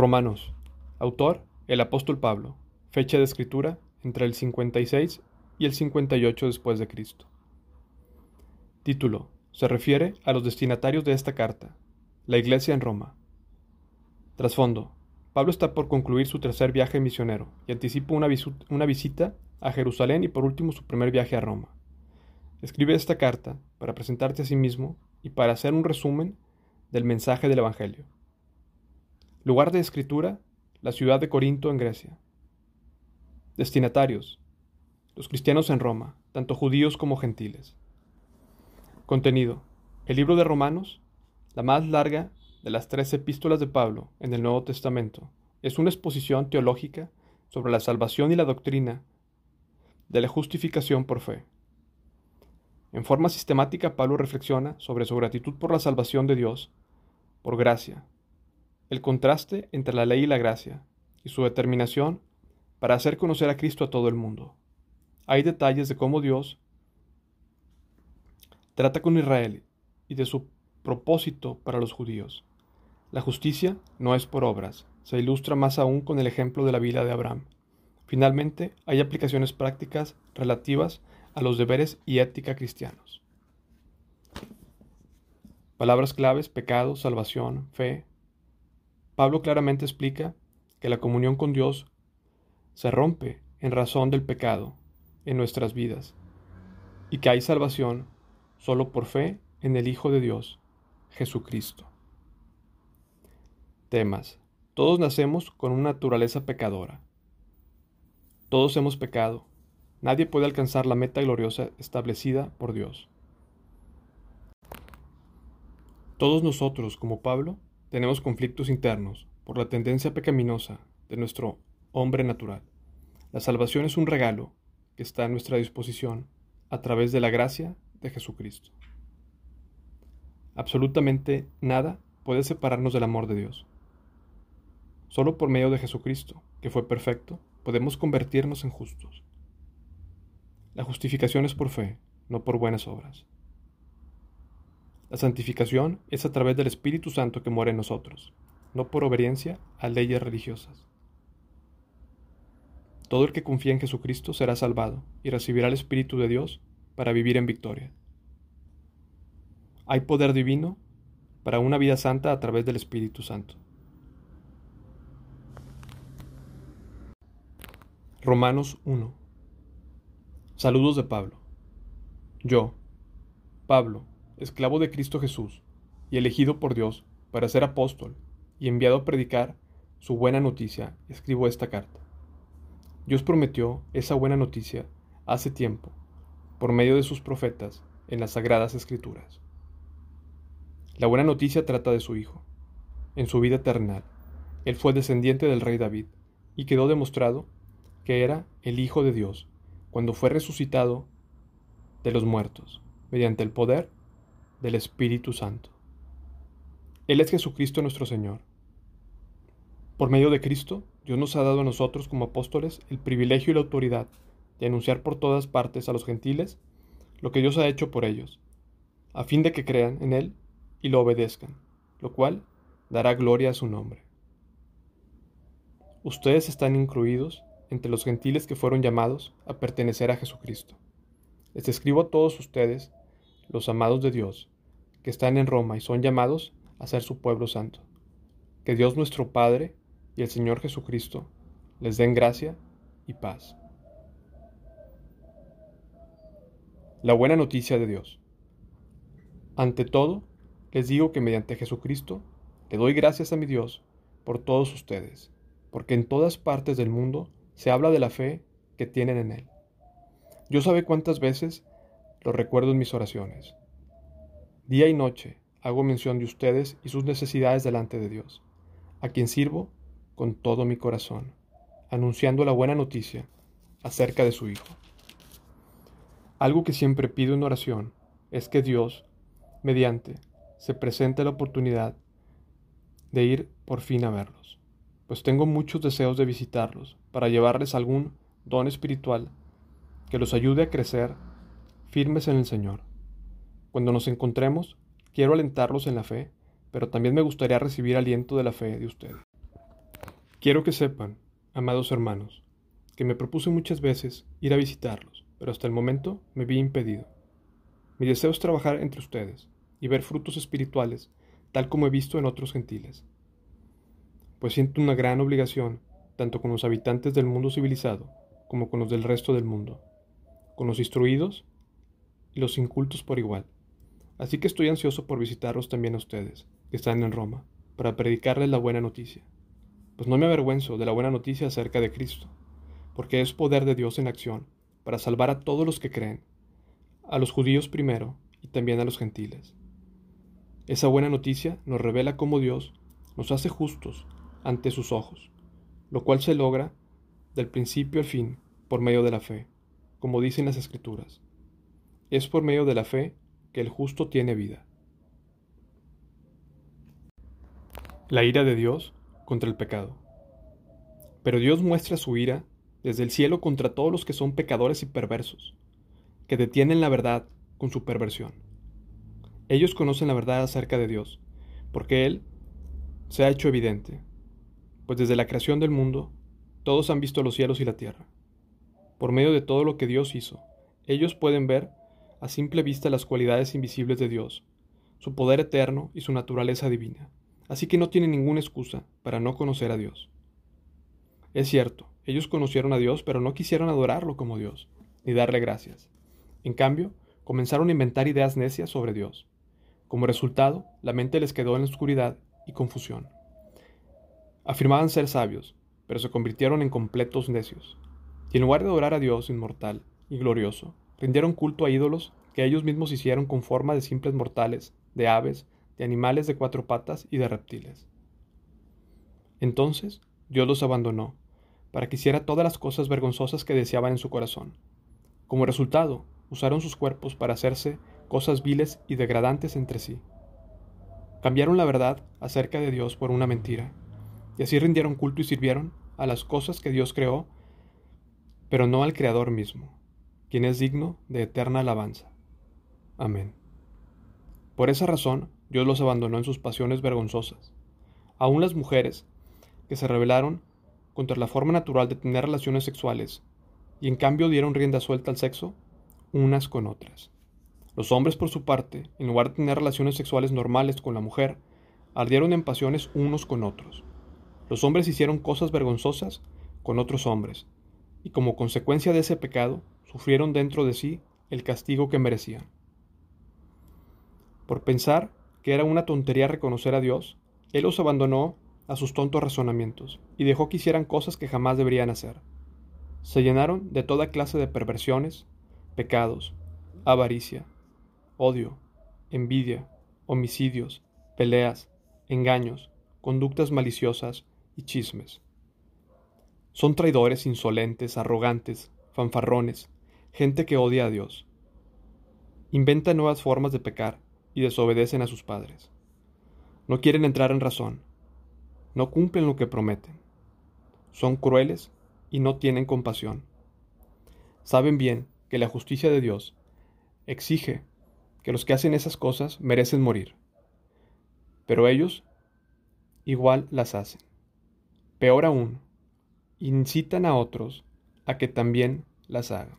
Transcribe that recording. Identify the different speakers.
Speaker 1: Romanos. Autor, el apóstol Pablo. Fecha de escritura, entre el 56 y el 58 después de Cristo. Título. Se refiere a los destinatarios de esta carta. La Iglesia en Roma. Trasfondo. Pablo está por concluir su tercer viaje misionero y anticipa una, una visita a Jerusalén y por último su primer viaje a Roma. Escribe esta carta para presentarte a sí mismo y para hacer un resumen del mensaje del Evangelio. Lugar de escritura, la ciudad de Corinto en Grecia. Destinatarios, los cristianos en Roma, tanto judíos como gentiles. Contenido, el libro de Romanos, la más larga de las tres epístolas de Pablo en el Nuevo Testamento, es una exposición teológica sobre la salvación y la doctrina de la justificación por fe. En forma sistemática, Pablo reflexiona sobre su gratitud por la salvación de Dios, por gracia, el contraste entre la ley y la gracia, y su determinación para hacer conocer a Cristo a todo el mundo. Hay detalles de cómo Dios trata con Israel y de su propósito para los judíos. La justicia no es por obras, se ilustra más aún con el ejemplo de la vida de Abraham. Finalmente, hay aplicaciones prácticas relativas a los deberes y ética cristianos. Palabras claves, pecado, salvación, fe, Pablo claramente explica que la comunión con Dios se rompe en razón del pecado en nuestras vidas y que hay salvación solo por fe en el Hijo de Dios, Jesucristo. Temas. Todos nacemos con una naturaleza pecadora. Todos hemos pecado. Nadie puede alcanzar la meta gloriosa establecida por Dios. Todos nosotros, como Pablo, tenemos conflictos internos por la tendencia pecaminosa de nuestro hombre natural. La salvación es un regalo que está a nuestra disposición a través de la gracia de Jesucristo. Absolutamente nada puede separarnos del amor de Dios. Solo por medio de Jesucristo, que fue perfecto, podemos convertirnos en justos. La justificación es por fe, no por buenas obras. La santificación es a través del Espíritu Santo que muere en nosotros, no por obediencia a leyes religiosas. Todo el que confía en Jesucristo será salvado y recibirá el Espíritu de Dios para vivir en victoria. Hay poder divino para una vida santa a través del Espíritu Santo. Romanos 1 Saludos de Pablo. Yo, Pablo, esclavo de Cristo Jesús, y elegido por Dios para ser apóstol y enviado a predicar su buena noticia, escribo esta carta. Dios prometió esa buena noticia hace tiempo, por medio de sus profetas, en las sagradas escrituras. La buena noticia trata de su Hijo. En su vida terrenal, Él fue descendiente del rey David, y quedó demostrado que era el Hijo de Dios cuando fue resucitado de los muertos, mediante el poder del Espíritu Santo. Él es Jesucristo nuestro Señor. Por medio de Cristo, Dios nos ha dado a nosotros como apóstoles el privilegio y la autoridad de anunciar por todas partes a los gentiles lo que Dios ha hecho por ellos, a fin de que crean en Él y lo obedezcan, lo cual dará gloria a su nombre. Ustedes están incluidos entre los gentiles que fueron llamados a pertenecer a Jesucristo. Les escribo a todos ustedes, los amados de Dios, que están en Roma y son llamados a ser su pueblo santo. Que Dios nuestro Padre y el Señor Jesucristo les den gracia y paz. La buena noticia de Dios. Ante todo, les digo que mediante Jesucristo le doy gracias a mi Dios por todos ustedes, porque en todas partes del mundo se habla de la fe que tienen en Él. Yo sabe cuántas veces lo recuerdo en mis oraciones. Día y noche hago mención de ustedes y sus necesidades delante de Dios, a quien sirvo con todo mi corazón, anunciando la buena noticia acerca de su Hijo. Algo que siempre pido en oración es que Dios, mediante, se presente la oportunidad de ir por fin a verlos, pues tengo muchos deseos de visitarlos para llevarles algún don espiritual que los ayude a crecer firmes en el Señor. Cuando nos encontremos, quiero alentarlos en la fe, pero también me gustaría recibir aliento de la fe de ustedes. Quiero que sepan, amados hermanos, que me propuse muchas veces ir a visitarlos, pero hasta el momento me vi impedido. Mi deseo es trabajar entre ustedes y ver frutos espirituales, tal como he visto en otros gentiles. Pues siento una gran obligación, tanto con los habitantes del mundo civilizado como con los del resto del mundo, con los instruidos y los incultos por igual. Así que estoy ansioso por visitarlos también a ustedes, que están en Roma, para predicarles la buena noticia. Pues no me avergüenzo de la buena noticia acerca de Cristo, porque es poder de Dios en acción, para salvar a todos los que creen, a los judíos primero y también a los gentiles. Esa buena noticia nos revela cómo Dios nos hace justos ante sus ojos, lo cual se logra del principio al fin por medio de la fe, como dicen las Escrituras. Es por medio de la fe que el justo tiene vida. La ira de Dios contra el pecado. Pero Dios muestra su ira desde el cielo contra todos los que son pecadores y perversos, que detienen la verdad con su perversión. Ellos conocen la verdad acerca de Dios, porque Él se ha hecho evidente, pues desde la creación del mundo, todos han visto los cielos y la tierra. Por medio de todo lo que Dios hizo, ellos pueden ver a simple vista las cualidades invisibles de Dios, su poder eterno y su naturaleza divina así que no tienen ninguna excusa para no conocer a Dios. Es cierto, ellos conocieron a Dios, pero no quisieron adorarlo como Dios, ni darle gracias. En cambio, comenzaron a inventar ideas necias sobre Dios. Como resultado, la mente les quedó en la oscuridad y confusión. Afirmaban ser sabios, pero se convirtieron en completos necios. Y en lugar de adorar a Dios inmortal y glorioso, rindieron culto a ídolos que ellos mismos hicieron con forma de simples mortales, de aves, de animales de cuatro patas y de reptiles. Entonces Dios los abandonó, para que hiciera todas las cosas vergonzosas que deseaban en su corazón. Como resultado, usaron sus cuerpos para hacerse cosas viles y degradantes entre sí. Cambiaron la verdad acerca de Dios por una mentira, y así rindieron culto y sirvieron a las cosas que Dios creó, pero no al Creador mismo, quien es digno de eterna alabanza. Amén. Por esa razón, Dios los abandonó en sus pasiones vergonzosas. Aún las mujeres, que se rebelaron contra la forma natural de tener relaciones sexuales, y en cambio dieron rienda suelta al sexo, unas con otras. Los hombres, por su parte, en lugar de tener relaciones sexuales normales con la mujer, ardieron en pasiones unos con otros. Los hombres hicieron cosas vergonzosas con otros hombres, y como consecuencia de ese pecado, sufrieron dentro de sí el castigo que merecían. Por pensar que era una tontería reconocer a Dios, Él los abandonó a sus tontos razonamientos y dejó que hicieran cosas que jamás deberían hacer. Se llenaron de toda clase de perversiones, pecados, avaricia, odio, envidia, homicidios, peleas, engaños, conductas maliciosas y chismes. Son traidores insolentes, arrogantes, fanfarrones, gente que odia a Dios. Inventa nuevas formas de pecar y desobedecen a sus padres. No quieren entrar en razón, no cumplen lo que prometen, son crueles y no tienen compasión. Saben bien que la justicia de Dios exige que los que hacen esas cosas merecen morir, pero ellos igual las hacen. Peor aún, incitan a otros a que también las hagan.